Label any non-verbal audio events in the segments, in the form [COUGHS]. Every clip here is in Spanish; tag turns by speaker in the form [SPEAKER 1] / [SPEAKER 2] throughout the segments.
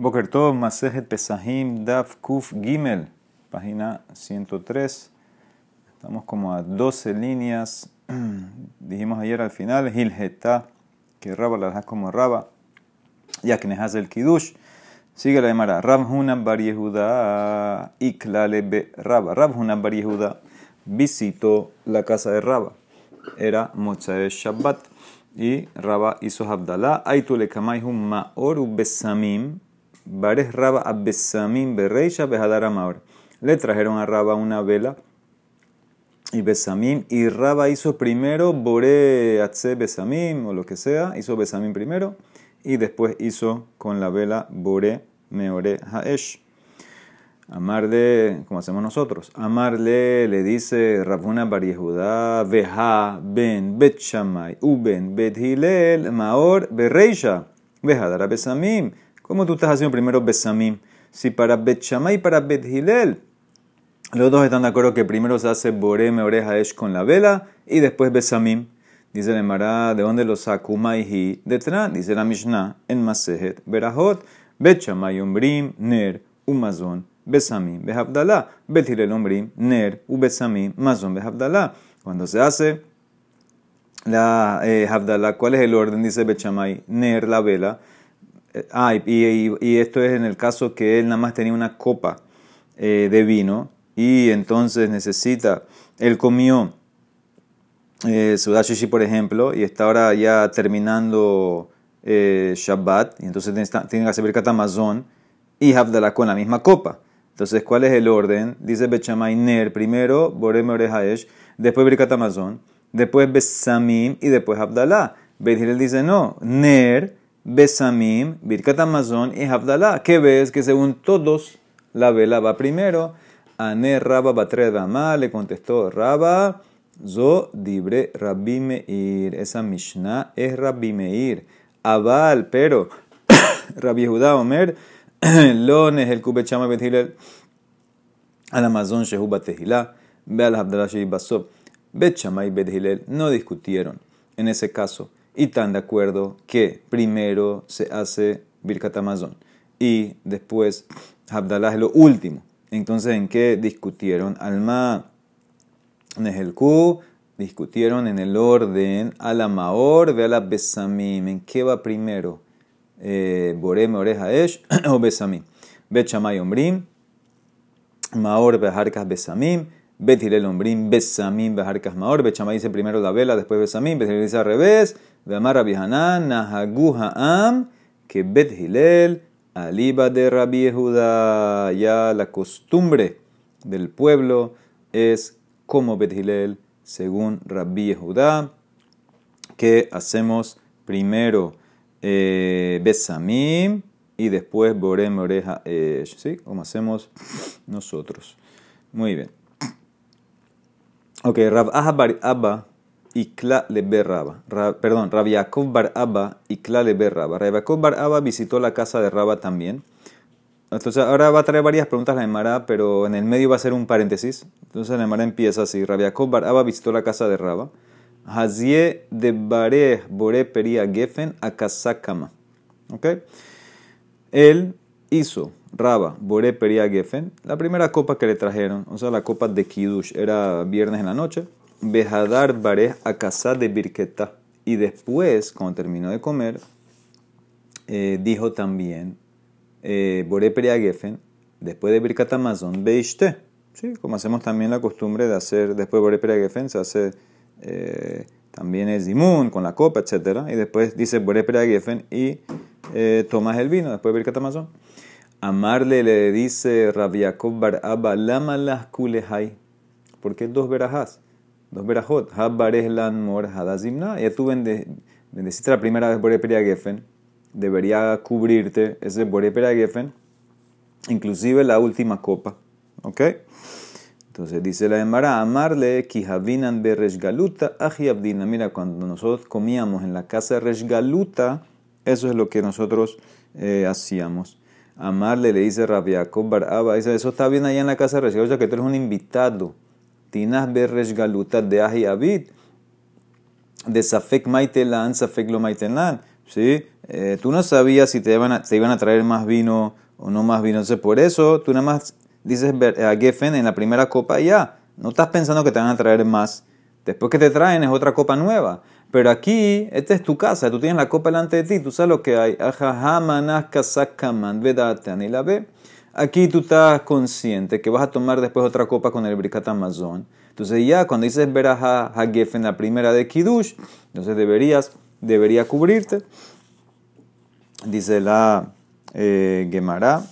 [SPEAKER 1] Boker Tov, Masejet Pesahim, Daf Kuf Gimel, página 103. Estamos como a 12 líneas. [CLEARS THROAT] Dijimos ayer al final, Hilgeta, que Raba la dejas como Raba, ya que nejas el Kiddush. Sigue la demara. Rab Hunan Bar Yehuda, Iklale Be Raba. Rab Hunan Bar Yehuda visitó la casa de Raba. Era Mochae Shabbat. Y Raba hizo Abdalá. Aitule Kamaihum Maor Besamim. Bares Raba Abesamim Bereisha Behadar Amaor. Le trajeron a Raba una vela y Besamim. Y Raba hizo primero Bore Atze Besamim o lo que sea. Hizo Besamim primero. Y después hizo con la vela Bore Meore Haesh. Amarle, como hacemos nosotros. Amarle le dice Rabuna Bar Veja ben Bet Shamay, Uben Bet Hilel, Maor Bereisha, Vejadara Besamim. ¿Cómo tú estás haciendo primero Besamim? Si para Bet Shamay y para Bet Hilel, los dos están de acuerdo que primero se hace Bore Meore Haesh con la vela y después Besamim. Dice el Emara, ¿de dónde lo sacó Maihi? Detrás, dice la Mishnah, en Masejet, Berahot, Bet Shamay Umbrim, Ner, Umazon, Besamim, Behabdalá, Bet Hilel Umbrim, Ner, Ubesamim, Mazon, Behabdalá. Cuando se hace la eh, ¿cuál es el orden? Dice Bet Shamay, Ner, la vela. Ah, y, y, y, esto es en el caso que él nada más tenía una copa eh, de vino y entonces necesita, él comió eh, Sudashi, por ejemplo, y está ahora ya terminando eh, Shabbat, y entonces tiene que hacer Amazon y Havdalah con la misma copa. Entonces, ¿cuál es el orden? Dice Bechamay Ner, primero Borem Orejaesh, después Birkat Amazon, después Besamim y después Havdalah. Bethilel dice no, Ner, Besamim, Birkat Amazon y Havdalah. ¿Qué ves? Que según todos, la vela va primero. Aner Rabba Batre Dama, le contestó Rabba. Zo dibre Rabbi Meir. Esa Mishnah es Rabbi Meir. Abal, pero [COUGHS] Rabbi Judá Omer, [COUGHS] Lones el Kubechama Bethilel. Al Amazon Shehu Batehilá. Ve al Abdallah Shehi Basob. Bechama y no discutieron en ese caso y están de acuerdo que primero se hace Birkat Amazon y después Abdallah es lo último. Entonces, ¿en qué discutieron? Alma Nehelku discutieron en el orden a la Maor, ve la Besamim. ¿En qué va primero? Eh, Boreme oreja esh [CLEARS THROAT] o Besamim. Bet Shamay Ombrim, Maor beharkas Besamim. Bet Hilel Ombrim, Besamim beharkas Maor. Bet Shamay dice primero la vela, después Besamim. Hilel dice al revés. Rabbi que Bet Hilel, Aliba de Rabbi Yehuda. Ya la costumbre del pueblo es como Bet Hilel, según Rabbi Yehuda, que hacemos primero Besamim y después Borem Oreja Esh, ¿sí? Como hacemos nosotros. Muy bien. Ok, Rab Abba y Kla le Raba. Perdón, Rab Yaakov Bar Abba y Kla le Raba. Rab Yaakov Bar Abba visitó la casa de Raba también. Entonces ahora va a traer varias preguntas la Emara, pero en el medio va a ser un paréntesis. Entonces la Emara empieza así. Rabiakov Bar Abba visitó la casa de Raba. Hazie de Bare Bore Peria Gefen a Kazakama. ¿Ok? Él hizo Raba Bore Peria Gefen, la primera copa que le trajeron, o sea, la copa de Kiddush, era viernes en la noche. Behadar Bare a casa de Birketa. Y después, cuando terminó de comer, eh, dijo también eh, Gefen, después de Birkat Amazon, Beishte. ¿sí? Como hacemos también la costumbre de hacer, después de Bore Gefen, se hace eh, también es Zimun con la copa, etc. Y después dice Bore Gefen y eh, tomas el vino, después de Birkat Amazon. Amarle le dice Rabiakov Bar Abba, Lama las. ¿Por qué dos verajás? Dos verajot. Habbares lan mor hadazimna. Ya tú bendeciste la primera vez Bore Peria Gefen debería cubrirte ese Borepera Gefen, inclusive la última copa. ¿Ok? Entonces dice la Emara, amarle kihavinan be resgaluta ajiabdina. Mira, cuando nosotros comíamos en la casa de resgaluta, eso es lo que nosotros eh, hacíamos. Amarle le dice Rabiakov Baraba, dice, eso está bien allá en la casa de resgaluta, que tú eres un invitado. Tinas be resgaluta de ajiabid. De safek maitelan, safek lo maitelan ¿sí? Eh, tú no sabías si te iban, a, traer más vino o no más vino. Entonces, por eso tú nada más dices a Geffen en la primera copa y ya. No estás pensando que te van a traer más. Después que te traen es otra copa nueva. Pero aquí, esta es tu casa, tú tienes la copa delante de ti, tú sabes lo que hay. Aquí tú estás consciente que vas a tomar después otra copa con el Brikat Amazon. Entonces ya cuando dices Beraja Hagef en la primera de Kiddush, entonces deberías, debería cubrirte. Dice la eh, Gemara.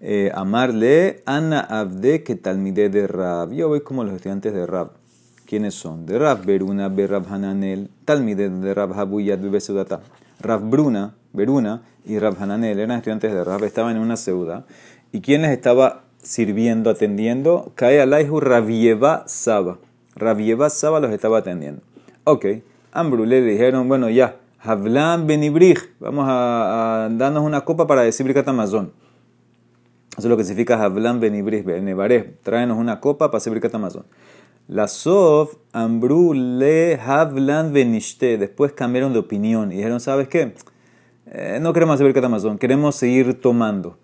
[SPEAKER 1] Eh, amarle Ana Abde que talmide de Rab. Yo voy como los estudiantes de Rab. ¿Quiénes son? De Rab Beruna, Berab Hananel, talmide de Rab Habuyat Bebesudata. Rab Bruna, Beruna y Rab Hananel eran estudiantes de Rab, estaban en una ciudad. ¿Y quién les estaba sirviendo, atendiendo? Cae Alaihu Rabieva Saba. Rabieva Saba los estaba atendiendo. Ok, Ambrule le dijeron, bueno, ya, Havlan Benibrich, vamos a, darnos una copa para decir Amazon. Eso es lo que significa Havlan Benibrich, Benevarech. Tráenos una copa para decir Amazon. La Sof, Ambru le Havlan Benishte. Después cambiaron de opinión y dijeron, ¿sabes qué? Eh, no queremos hacer Brikat Amazon, queremos seguir tomando.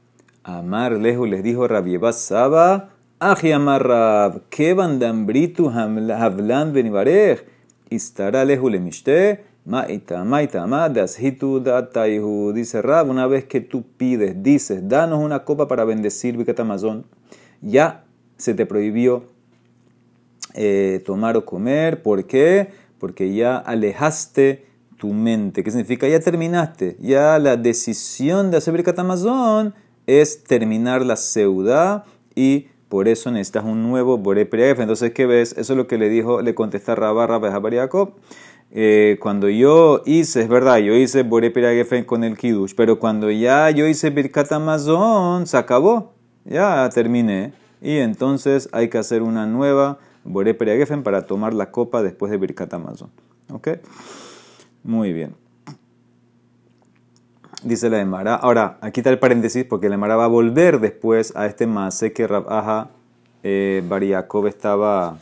[SPEAKER 1] Amar lejos les dijo Rabieba Saba, Aji Amar Rab, Kevan Dambritu Havlan Benivarech. Istará lejos le mishte. Maita, maita, hitu dataihu. Dice Rab, una vez que tú pides, dices, danos una copa para bendecir Amazon, ya se te prohibió eh, tomar o comer. ¿Por qué? Porque ya alejaste tu mente. ¿Qué significa? Ya terminaste. Ya la decisión de hacer Birkat Amazon es terminar la seudá y por eso necesitas un nuevo Bore Entonces, ¿qué ves? Eso es lo que le dijo, le contesta Rabba Rabba Jacob eh, cuando yo hice, es verdad, yo hice Gefen con el Kiddush, pero cuando ya yo hice Birkat Amazon, se acabó, ya terminé. Y entonces hay que hacer una nueva Gefen para tomar la copa después de Birkat Amazon. ¿Ok? Muy bien. Dice la Emara. Ahora, aquí está el paréntesis porque la Emara va a volver después a este mase que Rabaja eh, Bariakov estaba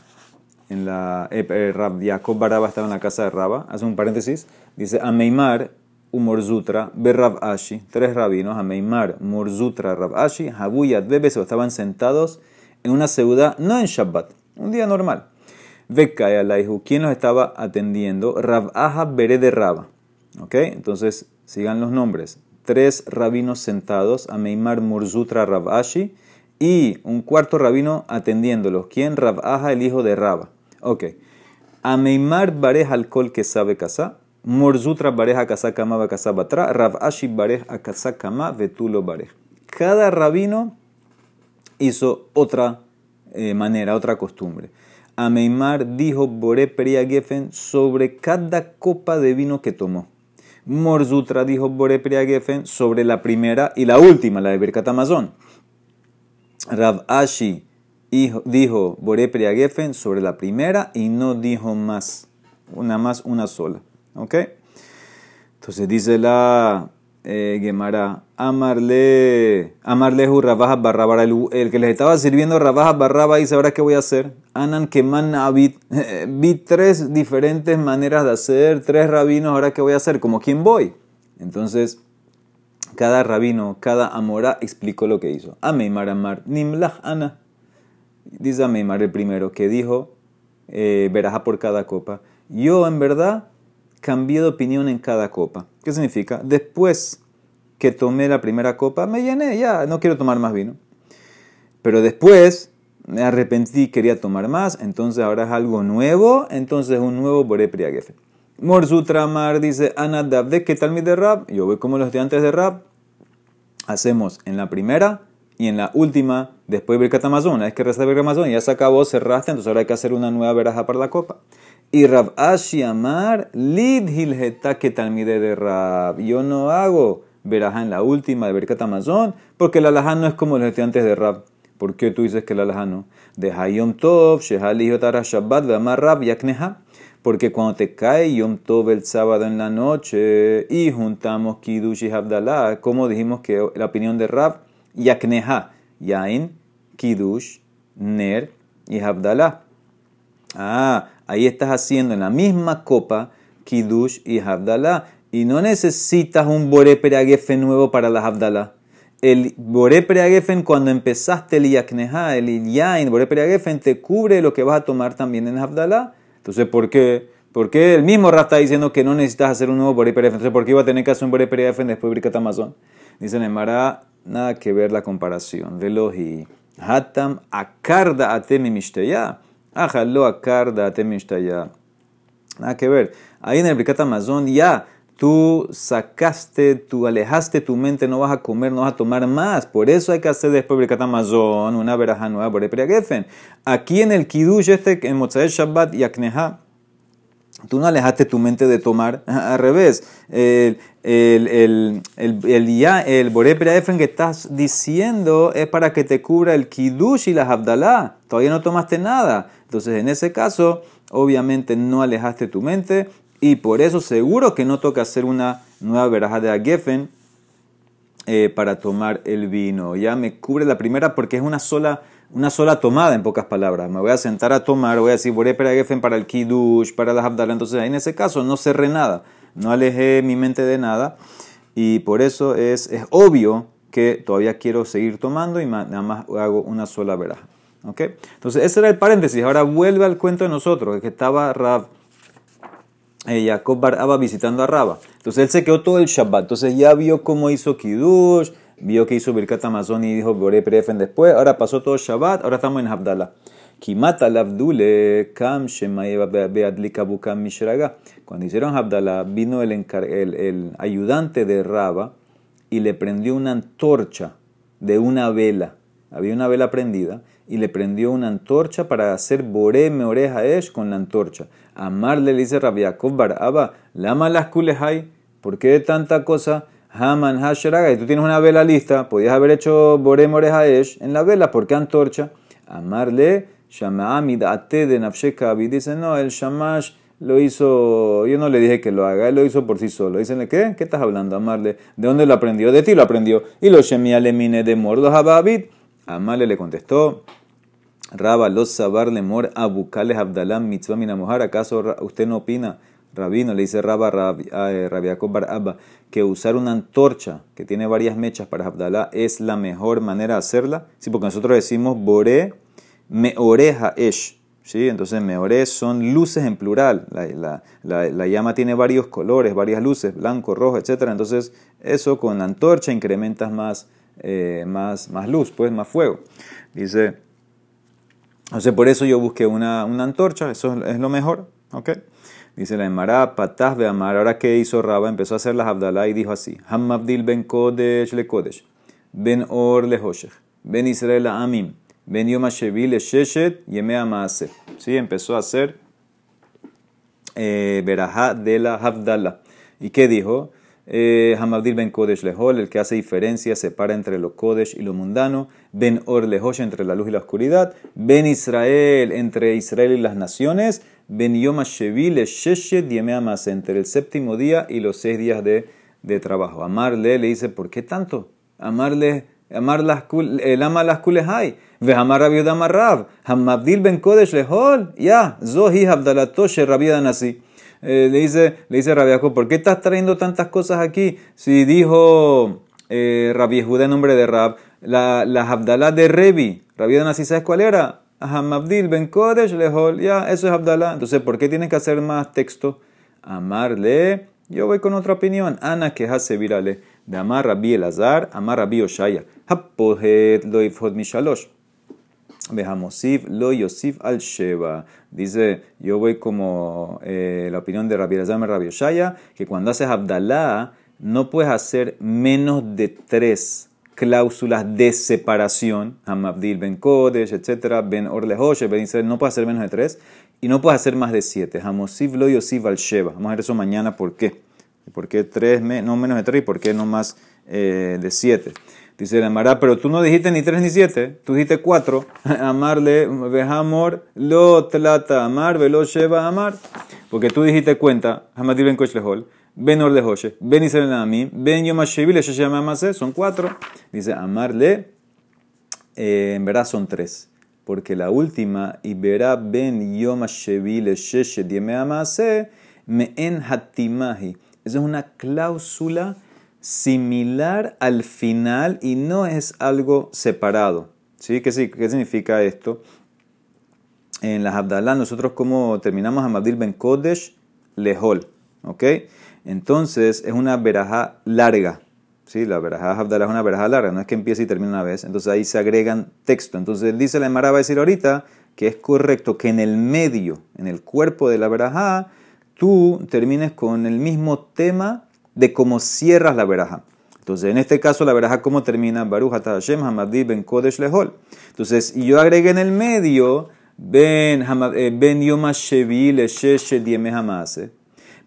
[SPEAKER 1] en la eh, eh, Rab Jacob Baraba estaba en la casa de Raba, hace un paréntesis, dice Ameimar Umorzutra Berrab Ashi, tres rabinos, Ameimar Morzutra Rab Ashi, Habuyat Bebes estaban sentados en una ciudad, no en Shabbat, un día normal. Vekaya ¿quién los estaba atendiendo? Rab Aja Bere de Raba. ¿Ok? Entonces, sigan los nombres. Tres rabinos sentados, Ameimar Morzutra Rab Ashi, y un cuarto rabino atendiéndolos. ¿Quién? Rab Aja, el hijo de Raba. Ok. Ameimar barej alcohol que sabe casa. Morzutra barej akasa kama bakasa batra. Rav Ashi barej akasa kama vetulo barej. Cada rabino hizo otra eh, manera, otra costumbre. Ameimar dijo Bore Peria Gefen sobre cada copa de vino que tomó. Morzutra dijo Bore Peria Gefen sobre la primera y la última, la de Birkat Amazon. Rav Ashi dijo Boré Gefen sobre la primera y no dijo más, una más, una sola. ¿Ok? Entonces dice la eh, Gemara, amarle, amarle Rabaja Barraba, el, el, que les estaba sirviendo Rabaja Barraba dice, ¿ahora qué voy a hacer? Anan Keman vi, [LAUGHS] vi tres diferentes maneras de hacer, tres rabinos, ¿ahora qué voy a hacer? ¿Como quién voy? Entonces, cada rabino, cada amora explicó lo que hizo. Ameimar Amar, Nimlach Ana. Dice a el primero que dijo eh, por cada copa. Yo en verdad cambié de opinión en cada copa. ¿Qué significa? Después que tomé la primera copa, me llené, ya no quiero tomar más vino. Pero después me arrepentí, quería tomar más, entonces ahora es algo nuevo, entonces un nuevo Boré Priagefe. Morzutramar dice, Anadab, ¿de qué tal mi de rap? Yo voy como los estudiantes de rap. Hacemos en la primera y en la última, después de Birkat Amazon, es que resta Birkat Amazon, ya se acabó, cerraste, entonces ahora hay que hacer una nueva veraja para la copa. Y Rab Ashi Amar, Lid Hilgeta que talmide de Rab. Yo no hago veraja en la última de Birkat Amazon, porque el alajá no es como los estudiantes de Rab. ¿Por qué tú dices que el alajá no? De Hayom Tov, Shehal Yotara Shabbat, Amar Rab, Yakneha. Porque cuando te cae Yom Tov el sábado en la noche y juntamos Kiddush y Abdallah, como dijimos que la opinión de Rab Yakneha, Yain, Kiddush, Ner y Habdalah. Ah, ahí estás haciendo en la misma copa Kiddush y Habdalah. Y no necesitas un Boré Pereagefen nuevo para las Abdalá. El Boré Pereagefen, cuando empezaste el Yakneha, el Yain, Boré Pereagefen, te cubre lo que vas a tomar también en Abdalá. Entonces, ¿por qué? Porque el mismo Ra está diciendo que no necesitas hacer un nuevo Boré Pereagefen. Entonces, ¿por qué iba a tener que hacer un Boré Pereagefen después de Birkat Amazon? Dice Nemara, nada que ver la comparación. Velohi. Hatam akarda atemi mishtaya. Ajalo akarda atemi mishtaya. Nada que ver. Ahí en el Birkat Amazon ya tú sacaste, tú alejaste tu mente, no vas a comer, no vas a tomar más. Por eso hay que hacer después Birkat Amazon, una veraja nueva por Gefen. Aquí en el Kiddush este, en Mozael Shabbat y Akneha, Tú no alejaste tu mente de tomar, [LAUGHS] al revés. El, el, el, el, el, el que estás diciendo es para que te cubra el Kiddush y la Abdalá. Todavía no tomaste nada. Entonces, en ese caso, obviamente no alejaste tu mente y por eso seguro que no toca hacer una nueva veraja de Agefen eh, para tomar el vino. Ya me cubre la primera porque es una sola, una sola tomada, en pocas palabras. Me voy a sentar a tomar, voy a decir, voy a Agefen para el Kiddush, para las Abdalá. Entonces, en ese caso no cerré nada, no alejé mi mente de nada. Y por eso es, es obvio que todavía quiero seguir tomando y nada más hago una sola veraja. ¿Okay? Entonces, ese era el paréntesis. Ahora vuelve al cuento de nosotros, que estaba Rav Jacob Bar visitando a Raba. Entonces él se quedó todo el Shabbat. Entonces ya vio cómo hizo Kiddush, vio que hizo Birkat Amazon y dijo Boré Prefen después. Ahora pasó todo Shabbat, ahora estamos en Abdallah. Kimata Lavdule Kam Beadlika Bukam Mishraga. Cuando hicieron Abdallah, vino el, el, el ayudante de Raba y le prendió una antorcha de una vela. Había una vela prendida y le prendió una antorcha para hacer boré me oreja esh con la antorcha. Amarle le dice Rabbi Bar Abba, lama las kulehai, ¿por qué tanta cosa? Haman hashraga, y tú tienes una vela lista, podías haber hecho boré me oreja esh en la vela, ¿por qué antorcha? Amarle, Shamamid ate de nafshekabi, dice no, el shamash lo hizo, yo no le dije que lo haga, él lo hizo por sí solo. Dicen, ¿qué? ¿Qué estás hablando, Amarle? ¿De dónde lo aprendió? De ti lo aprendió. Y lo shemia le mine de mordo hababit. Amarle le contestó, Raba, los sabar lemor abukales abdalam mitzvah minamojar. ¿Acaso usted no opina, rabino? Le dice Raba Rabiakob Bar Abba, que usar una antorcha que tiene varias mechas para Abdalá es la mejor manera de hacerla. Sí, porque nosotros decimos boré me oreja esh. ¿Sí? Entonces, meore son luces en plural. La, la, llama tiene varios colores, varias luces, blanco, rojo, etc. Entonces, eso con la antorcha incrementas más, eh, más, más luz, pues más fuego. Dice, entonces por eso yo busqué una, una antorcha, eso es lo mejor, ¿ok? Dice la Emara, pataz amar. Ahora que hizo Raba, empezó a hacer las Abdalá y dijo así: Hammabdil ben Kodesh le Kodesh, ben Or le ben Israel Amim, ben Yom le Sheshet, Yeme Maase. Sí, empezó a hacer eh, de la Abdalá. ¿Y qué dijo? Eh, Hamabdil ben Kodesh Lehol, el que hace diferencia, separa entre lo Kodesh y lo mundano. Ben Or Lehosh, entre la luz y la oscuridad. Ben Israel, entre Israel y las naciones. Ben Yom Shevil Sheshet Amas, entre el séptimo día y los seis días de, de trabajo. Amarle le dice, ¿por qué tanto? Amarle, amar las el ama las kulehai. Ve amar Rabiud Amarrav. Hamabdil ben Kodesh Lehol. Ya, Zohi Abdalatoshe Rabiud Nasi. Eh, le dice, le dice Rabbi ¿por qué estás trayendo tantas cosas aquí? Si dijo eh, Rabbi Judá en nombre de Rab, la, la Abdalá de Revi, Rabbi Nasi, ¿sabes cuál era? Ahamabdil ben Kodesh lehol, ya, eso es Abdalá. Entonces, ¿por qué tienes que hacer más texto? Amarle, yo voy con otra opinión. Ana que hace virale, de amar Rabbi Elazar, amar Rabbi Oshaya. Hapohet lo ifhod mishalosh. Behamosiv lo Yosif al Sheba. Dice, yo voy como eh, la opinión de Rabbi Elazar Rabbi Oshaya, que cuando haces Abdalá no puedes hacer menos de tres cláusulas de separación, Hamabdil Ben Kodesh, etc., Ben Orlehoshe, Ben Israel, no puedes hacer menos de tres, y no puedes hacer más de siete. Hamosiv lo Yosif al Sheba. Vamos a ver eso mañana, ¿por qué? ¿Por qué tres, no menos de tres y por qué no más eh, de siete? Dice la Mara, pero tú no dijiste ni tres ni siete, tú dijiste cuatro. [LAUGHS] Amarle, amor, lo trata amar, velo lleva amar. Porque tú dijiste cuenta, Hamadir ben Lehol, ben or lehoshe, ben Israel amim, ben yomashevile, se llama son cuatro. Dice amarle, eh, en verdad son tres. Porque la última, y verá ben yomashevile, sheshe, dieme amase, me en hatimahi Esa es una cláusula similar al final y no es algo separado. ¿Sí? ¿Qué, qué significa esto? En las Abdalá, nosotros como terminamos Hamadil Ben Kodesh Lehol. ¿Ok? Entonces es una verajá larga. ¿sí? La verajá Abdalá es una verajá larga, no es que empiece y termine una vez. Entonces ahí se agregan texto. Entonces dice la Emara va a decir ahorita que es correcto que en el medio, en el cuerpo de la verajá, tú termines con el mismo tema de cómo cierras la verajá. Entonces, en este caso, la verajá, ¿cómo termina? Baruch Hashem Hamadi Ben Kodesh Lehol. Entonces, y yo agregué en el medio, Ben, eh, ben Yom Le Hamase.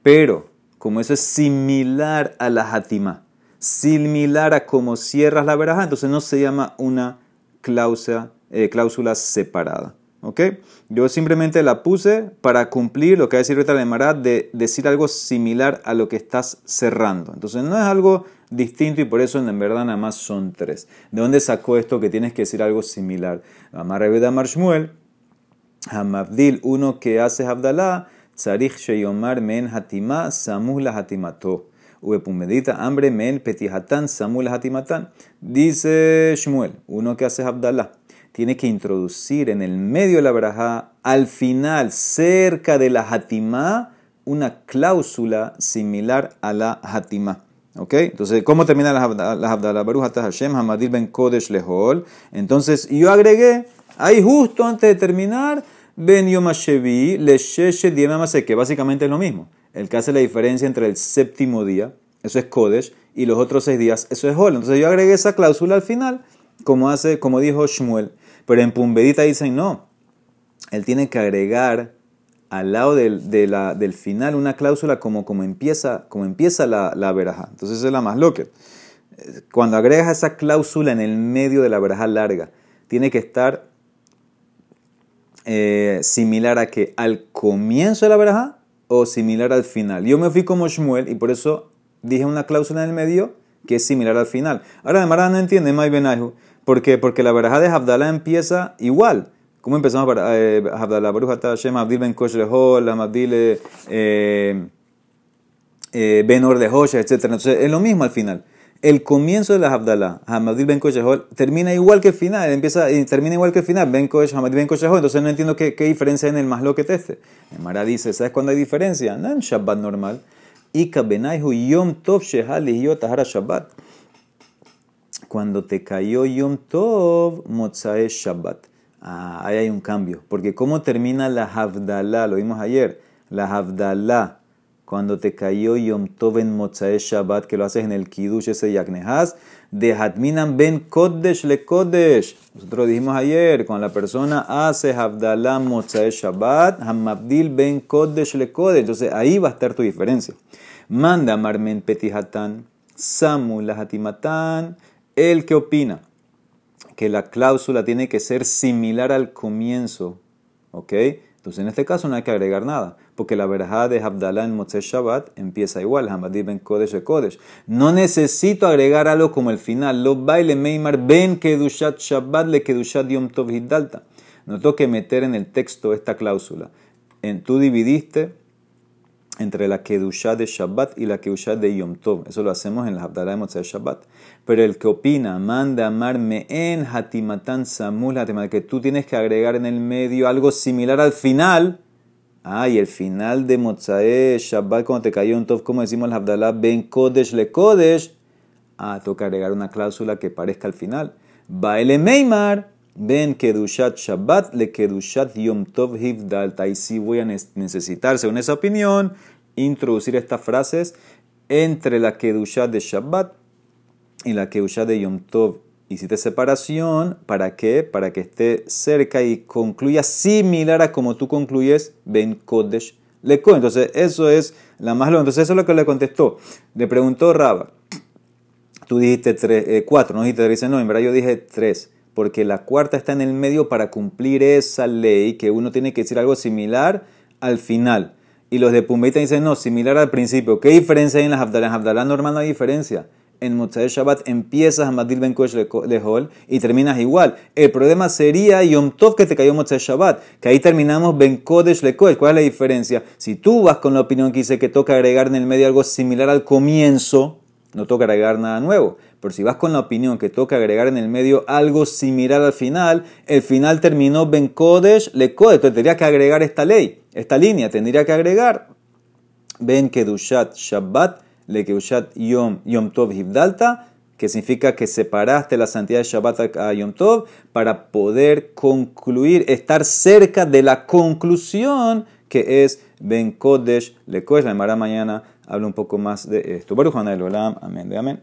[SPEAKER 1] Pero, como eso es similar a la Hatima, similar a cómo cierras la verajá, entonces no se llama una cláusula, eh, cláusula separada. ¿Ok? Yo simplemente la puse para cumplir lo que va a decir ahorita la de decir algo similar a lo que estás cerrando. Entonces no es algo distinto y por eso en verdad nada más son tres. ¿De dónde sacó esto que tienes que decir algo similar? Amar Amar Shmuel, Hamabdil, uno que hace Abdalá, Tzarich Sheyomar Men Hatima, Samuh la Hatimato. Uepumedita, hambre men petihatan, Samuh la Hatimatan. Dice Shmuel, uno que hace Abdalá tiene que introducir en el medio de la braja, al final, cerca de la hatimá, una cláusula similar a la hatimá. ¿Ok? Entonces, ¿cómo termina la Abdallah Baruch Hashem Hamadil Ben Kodesh Lehol? Entonces, yo agregué, ahí justo antes de terminar, Ben Yomashevi Lesheshe Diemamase, que básicamente es lo mismo. El que hace la diferencia entre el séptimo día, eso es Kodesh, y los otros seis días, eso es Hol. Entonces, yo agregué esa cláusula al final, como, hace, como dijo Shmuel. Pero en Pumbedita dicen no. Él tiene que agregar al lado del, del final una cláusula como, como empieza, como empieza la, la veraja. Entonces es la más loca. Cuando agregas esa cláusula en el medio de la veraja larga, tiene que estar eh, similar a que al comienzo de la veraja o similar al final. Yo me fui como Shmuel y por eso dije una cláusula en el medio que es similar al final. Ahora, de no entiende, May Benayhu. ¿Por qué? Porque la verajá de Abdalá empieza igual. ¿Cómo empezamos para eh, Abdalá? Baruch Hashem, Abdil ben Kosh Lehol, Abdil eh, eh, ben Or etc. Entonces es lo mismo al final. El comienzo de la Abdalá, Hamadil ben Kosh termina igual que el final, empieza termina igual que el final, ben Kosh, Hamadil ben Kosh Entonces no entiendo qué, qué diferencia hay en el más lo que este. Mara dice, ¿sabes cuándo hay diferencia? No en Shabbat normal. Ika benayhu yom tov shehal tahara Shabbat cuando te cayó Yom Tov, Mozae Shabbat. Ah, ahí hay un cambio. Porque ¿cómo termina la Havdalah? Lo vimos ayer. La Havdalah, cuando te cayó Yom Tov en Mozae Shabbat, que lo haces en el Kiddush, ese Yaknehaz, de Hatminan ben Kodesh le Kodesh. Nosotros dijimos ayer, cuando la persona hace Havdalah Mozae Shabbat, Hamabdil ben Kodesh le Kodesh. Entonces ahí va a estar tu diferencia. Manda Marmen Petihatan, Samu la Hatimatan, el que opina que la cláusula tiene que ser similar al comienzo, ¿ok? Entonces en este caso no hay que agregar nada, porque la verajá de Abdallah en Motzei Shabbat empieza igual, Hamadí ben Kodesh e Kodesh. No necesito agregar algo como el final, lo baile Meimar ben Kedushat Shabbat le Kedushat Yom Tov Hiddalta. No tengo que meter en el texto esta cláusula. En, tú dividiste entre la Kedushá de Shabbat y la Kedushá de Yom Tov. Eso lo hacemos en la Abdalá de Motzei Shabbat. Pero el que opina, manda amarme en Hatimatan Samul que tú tienes que agregar en el medio algo similar al final. Ah, y el final de Motzei Shabbat, cuando te cayó Yom Tov, como decimos en la Abdalá, Ben Kodesh le Kodesh. Ah, toca agregar una cláusula que parezca al final. Baile Meimar. Ben Kedushat Shabbat le Kedushat Yom Tov Hivdalta. Y sí voy a necesitar, según esa opinión, introducir estas frases entre la Kedushat de Shabbat y la Kedushat de Yom Tov. Hiciste separación, ¿para qué? Para que esté cerca y concluya similar a como tú concluyes Ben Kodesh Leko. Entonces, eso es la más longa. Entonces, eso es lo que le contestó. Le preguntó Raba. Tú dijiste tres, eh, cuatro, no dijiste tres. No, en verdad yo dije tres porque la cuarta está en el medio para cumplir esa ley, que uno tiene que decir algo similar al final. Y los de Pumbeita dicen, no, similar al principio. ¿Qué diferencia hay en las Abdalá? En Abdalá normal no hay diferencia. en Motzai Shabbat empiezas a Madil Ben Kodesh Lehol y terminas igual. El problema sería Yom Tov que te cayó Motzai Shabbat, que ahí terminamos Ben Kodesh Lekodesh. ¿Cuál es la diferencia? Si tú vas con la opinión que dice que toca agregar en el medio algo similar al comienzo, no toca agregar nada nuevo. Pero si vas con la opinión que toca agregar en el medio algo similar al final, el final terminó Ben Kodesh Lekodesh. Entonces tendría que agregar esta ley, esta línea, tendría que agregar Ben Kedushat Shabbat le Kedushat Yom, Yom Tov Hivdalta, que significa que separaste la santidad de Shabbat a Yom Tov para poder concluir, estar cerca de la conclusión que es Ben Kodesh Lekodesh. La mañana habla un poco más de esto. Baruch amén, amén.